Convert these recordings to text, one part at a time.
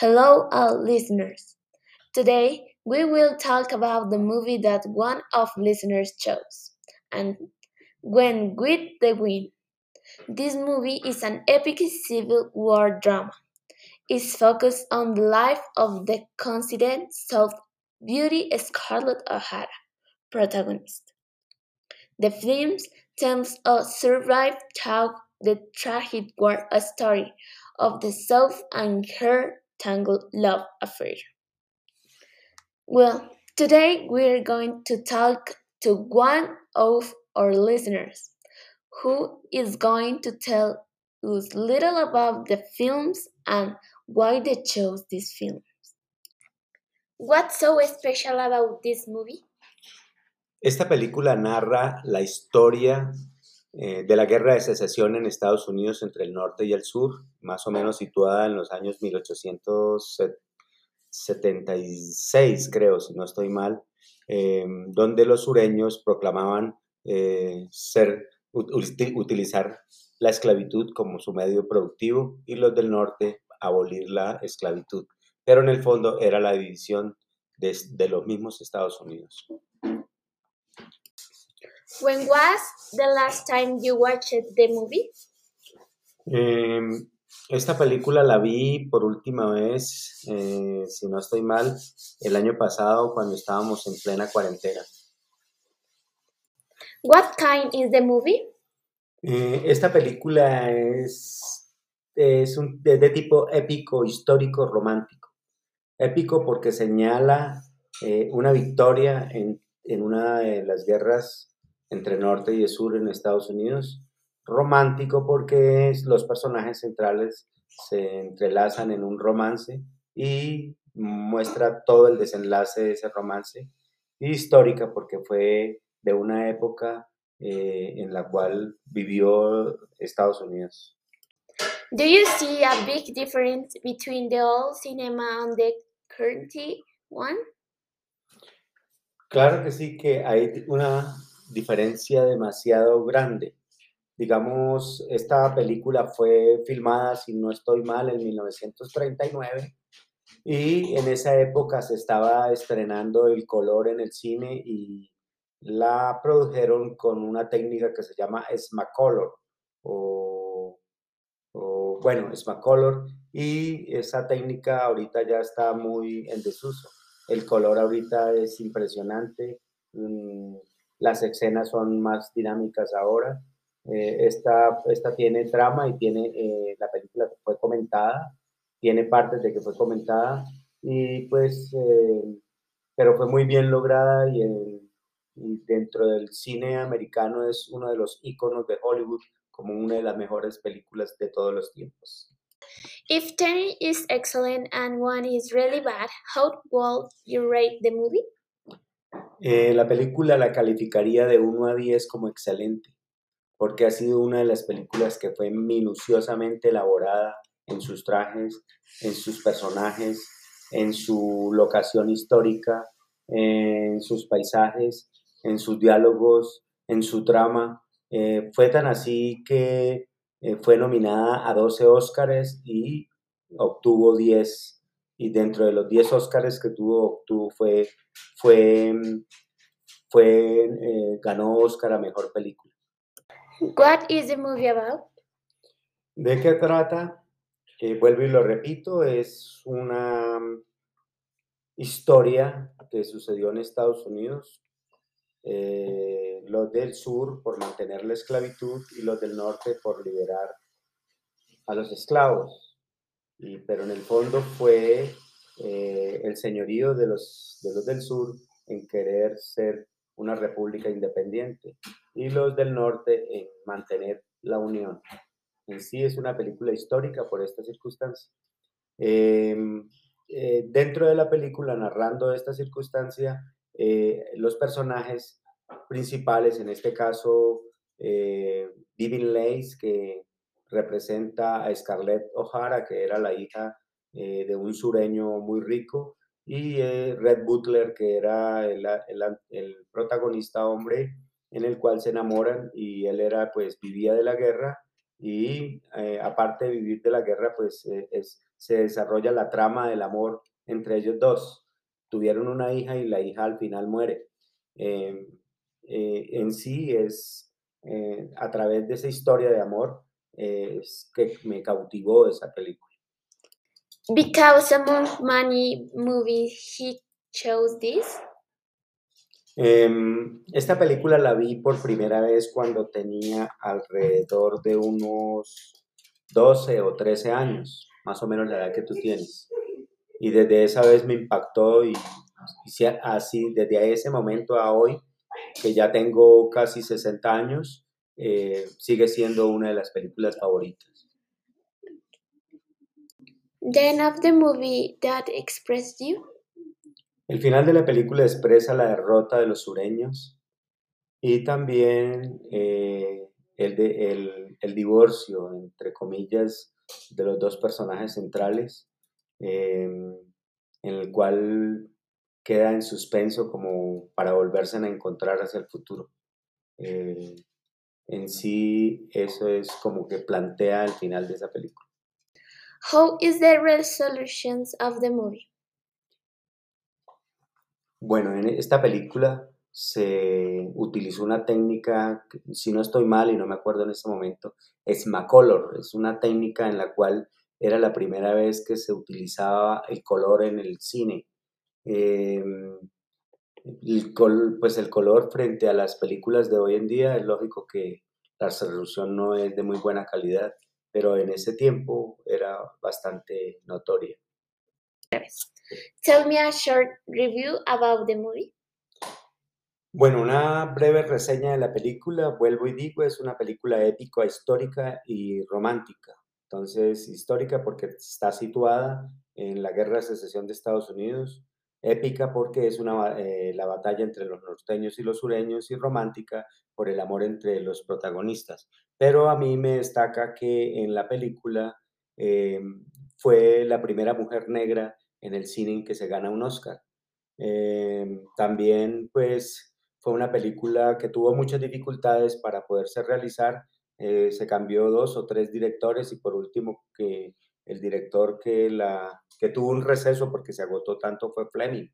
Hello, all listeners. Today we will talk about the movie that one of listeners chose, and When with the Wind. This movie is an epic civil war drama. It's focused on the life of the considered South Beauty Scarlett O'Hara, protagonist. The film tells a survived through the tragic war story of the South and her tangled love affair. Well, today we're going to talk to one of our listeners who is going to tell us little about the films and why they chose this film. What's so special about this movie? Esta película narra la historia eh, de la guerra de secesión en Estados Unidos entre el norte y el sur, más o menos situada en los años 1876, creo, si no estoy mal, eh, donde los sureños proclamaban eh, ser, utilizar la esclavitud como su medio productivo y los del norte abolir la esclavitud. Pero en el fondo era la división de, de los mismos Estados Unidos. When was the last time you watched the movie? Em, esta película la vi por última vez, eh, si no estoy mal, el año pasado cuando estábamos en plena cuarentena. What kind is the movie? Eh, esta película es, es, un, es de tipo épico, histórico, romántico. Épico porque señala eh, una victoria en, en una de las guerras entre norte y sur en Estados Unidos. Romántico porque los personajes centrales se entrelazan en un romance y muestra todo el desenlace de ese romance. Y histórica porque fue de una época eh, en la cual vivió Estados Unidos. Do you see a big difference between the old cinema and the current one? Claro que sí, que hay una diferencia demasiado grande. Digamos, esta película fue filmada, si no estoy mal, en 1939 y en esa época se estaba estrenando el color en el cine y la produjeron con una técnica que se llama Smacolor o, o bueno, Smacolor y esa técnica ahorita ya está muy en desuso. El color ahorita es impresionante. Las escenas son más dinámicas ahora. Eh, esta, esta tiene trama y tiene eh, la película que fue comentada, tiene partes de que fue comentada y pues, eh, pero fue muy bien lograda y, dentro del cine americano es uno de los iconos de Hollywood como una de las mejores películas de todos los tiempos. If 10 is excellent and one is really bad, how would you rate the movie? Eh, la película la calificaría de 1 a 10 como excelente, porque ha sido una de las películas que fue minuciosamente elaborada en sus trajes, en sus personajes, en su locación histórica, en sus paisajes, en sus diálogos, en su trama. Eh, fue tan así que eh, fue nominada a 12 Óscares y obtuvo 10 y dentro de los 10 Oscars que tuvo, tuvo fue, fue, fue eh, ganó Oscar a Mejor Película. What is the movie about? ¿De qué trata? Eh, vuelvo y lo repito, es una historia que sucedió en Estados Unidos. Eh, los del sur por mantener la esclavitud y los del norte por liberar a los esclavos pero en el fondo fue eh, el señorío de los, de los del sur en querer ser una república independiente y los del norte en mantener la unión. En sí es una película histórica por esta circunstancia. Em, eh, dentro de la película, narrando esta circunstancia, eh, los personajes principales, en este caso, Vivian Lace, que representa a Scarlett O'Hara, que era la hija eh, de un sureño muy rico, y eh, Red Butler, que era el, protagonista hombre en el cual se enamoran y él era, pues, vivía de la guerra y eh, aparte de vivir de la guerra, pues es se desarrolla la trama del amor entre ellos dos. Tuvieron una hija y la hija al final muere. En sí es a través de esa historia de amor es que me cautivó esa película. Because among many movies he chose this. Em, esta película la vi por primera vez cuando tenía alrededor de unos 12 o 13 años, más o menos la edad que tú tienes. Y desde esa vez me impactó y, así, desde ese momento a hoy, que ya tengo casi 60 años, eh, sigue siendo una de las películas favoritas. The end of the movie that expressed you? El final de la película expresa la derrota de los sureños y también eh, el, el, divorcio, entre comillas, de los dos personajes centrales, em, en el cual queda en suspenso como para volverse a encontrar hacia el futuro. Eh, en sí, eso es como que plantea el final de esa película. How is the resolution of the movie? Bueno, en esta película se utilizó una técnica, si no estoy mal y no me acuerdo en este momento, es Macolor. Es una técnica en la cual era la primera vez que se utilizaba el color en el cine. Em, el pues el color frente a las películas de hoy en día es lógico que la resolución no es de muy buena calidad, pero en ese tiempo era bastante notoria. Tell me a short review about the movie. Bueno, una breve reseña de la película, vuelvo y digo, es una película épica, histórica y romántica. Entonces, histórica porque está situada en la Guerra de Secesión de Estados Unidos, épica porque es una, eh, la batalla entre los norteños y los sureños y romántica por el amor entre los protagonistas. Pero a mí me destaca que en la película eh, fue la primera mujer negra en el cine en que se gana un Oscar. Eh, también, pues, fue una película que tuvo muchas dificultades para poderse realizar. Se cambió dos o tres directores y por último que el director que, la, que tuvo un receso porque se agotó tanto fue Fleming.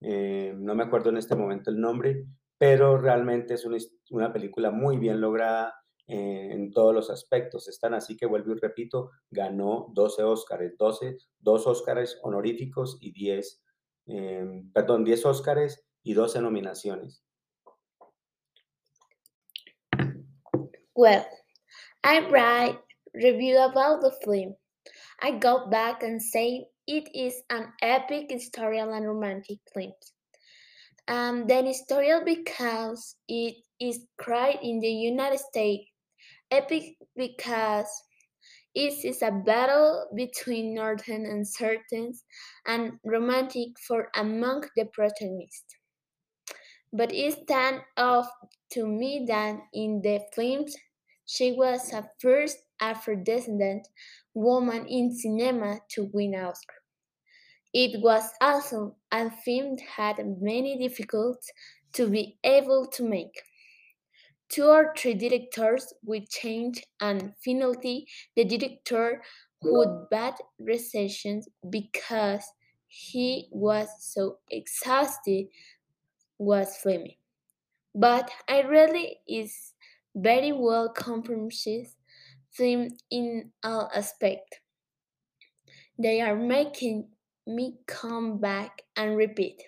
Eh, no me acuerdo en este momento el nombre, pero realmente es una, película muy bien lograda en todos los aspectos. Están así que vuelvo y repito, ganó 12 Óscares, 12, dos Óscares honoríficos y 10, em, perdón, 10 Óscares y 12 nominaciones. Well, I write review about the film. I go back and say it is an epic historical and romantic film. Um, then historical because it is cried in the United States Epic because it is a battle between northern and Southern and romantic for among the protagonists. But it stands out to me that in the films she was a first Afro-descendant woman in cinema to win Oscar. It was also a film had many difficulties to be able to make. Two or three directors would change, and finally, the director who would bad recessions because he was so exhausted was filming. But I really is very well compromised in all aspects. They are making me come back and repeat.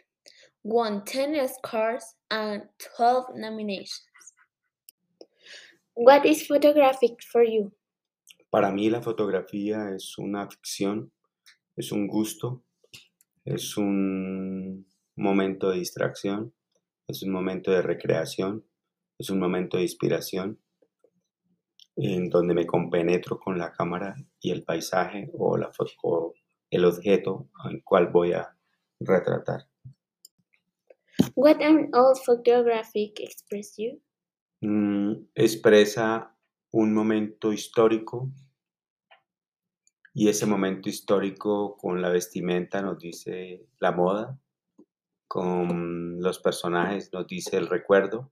Won 10 Oscars and 12 nominations. What is photographic for you? Para mí la fotografía es una ficción, es un gusto, es un momento de distracción, es un momento de recreación, es un momento de inspiración en donde me compenetro con la cámara y el paisaje o, la, o el objeto al cual voy a retratar. What an old photographic express you? Mm, expresa un momento histórico y ese momento histórico con la vestimenta nos dice la moda, con los personajes nos dice el recuerdo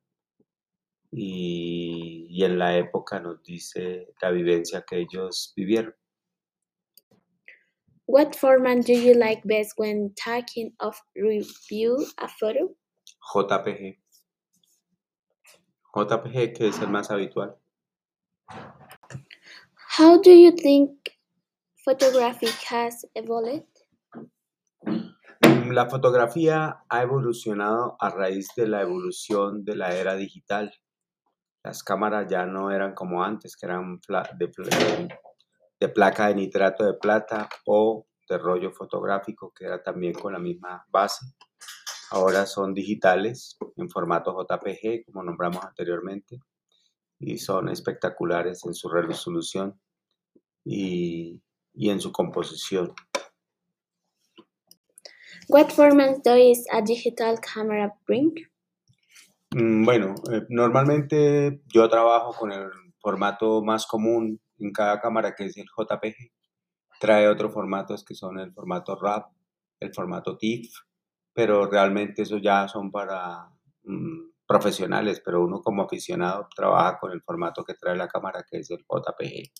y, y en la época nos dice la vivencia que ellos vivieron. What format do you like best when talking of review a photo? JPG. JPG que es el más habitual. How do you think photography has evolved? La fotografía ha evolucionado a raíz de la evolución de la era digital. Las cámaras ya no eran como antes, que eran de, placa de nitrato de plata o de rollo fotográfico, que era también con la misma base. Ahora son digitales en formato JPG, como nombramos anteriormente, y son espectaculares en su resolución y, en su composición. What format does a digital camera bring? Mm, bueno, eh, normalmente yo trabajo con el formato más común en cada cámara, que es el JPG. Trae otros formatos que son el formato RAW, el formato TIFF, pero realmente eso ya son para mm, profesionales, pero uno como aficionado trabaja con el formato que trae la cámara, que es el JPG.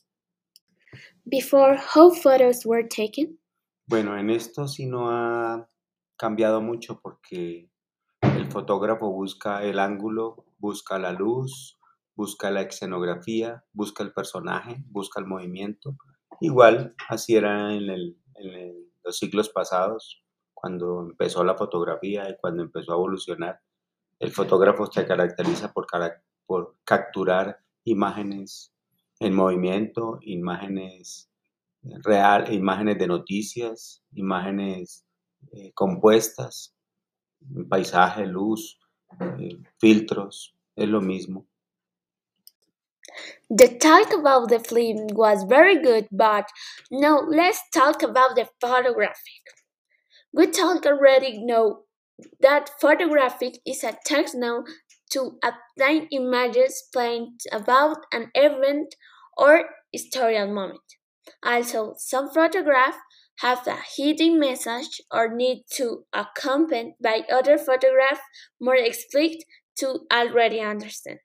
Before, how photos were taken? Bueno, en esto sí no ha cambiado mucho porque el fotógrafo busca el ángulo, busca la luz, busca la escenografía, busca el personaje, busca el movimiento. Igual así era en, los siglos pasados, cuando empezó la fotografía y cuando empezó a evolucionar. El fotógrafo se caracteriza por, capturar imágenes en movimiento, imágenes real, imágenes de noticias, imágenes eh, compuestas, paisaje, luz, eh, filtros, es lo mismo. The talk about the film was very good, but now let's talk about the photographic. We talk already know that photographic is a text now to obtain images playing about an event or historical moment. Also, some photographs have a hidden message or need to accompany by other photographs more explicit to already understand.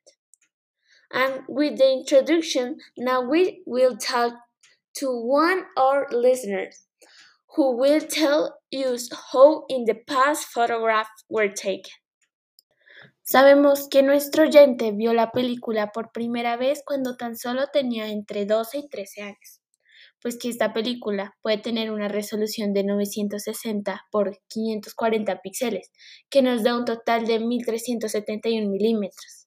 And with the introduction, now we will talk to one our listeners who will tell us how in the past photographs were taken. Sabemos que nuestro oyente vio la película por primera vez cuando tan solo tenía entre 12 y 13 años, pues que esta película puede tener una resolución de 960 por 540 píxeles, que nos da un total de 1371 milímetros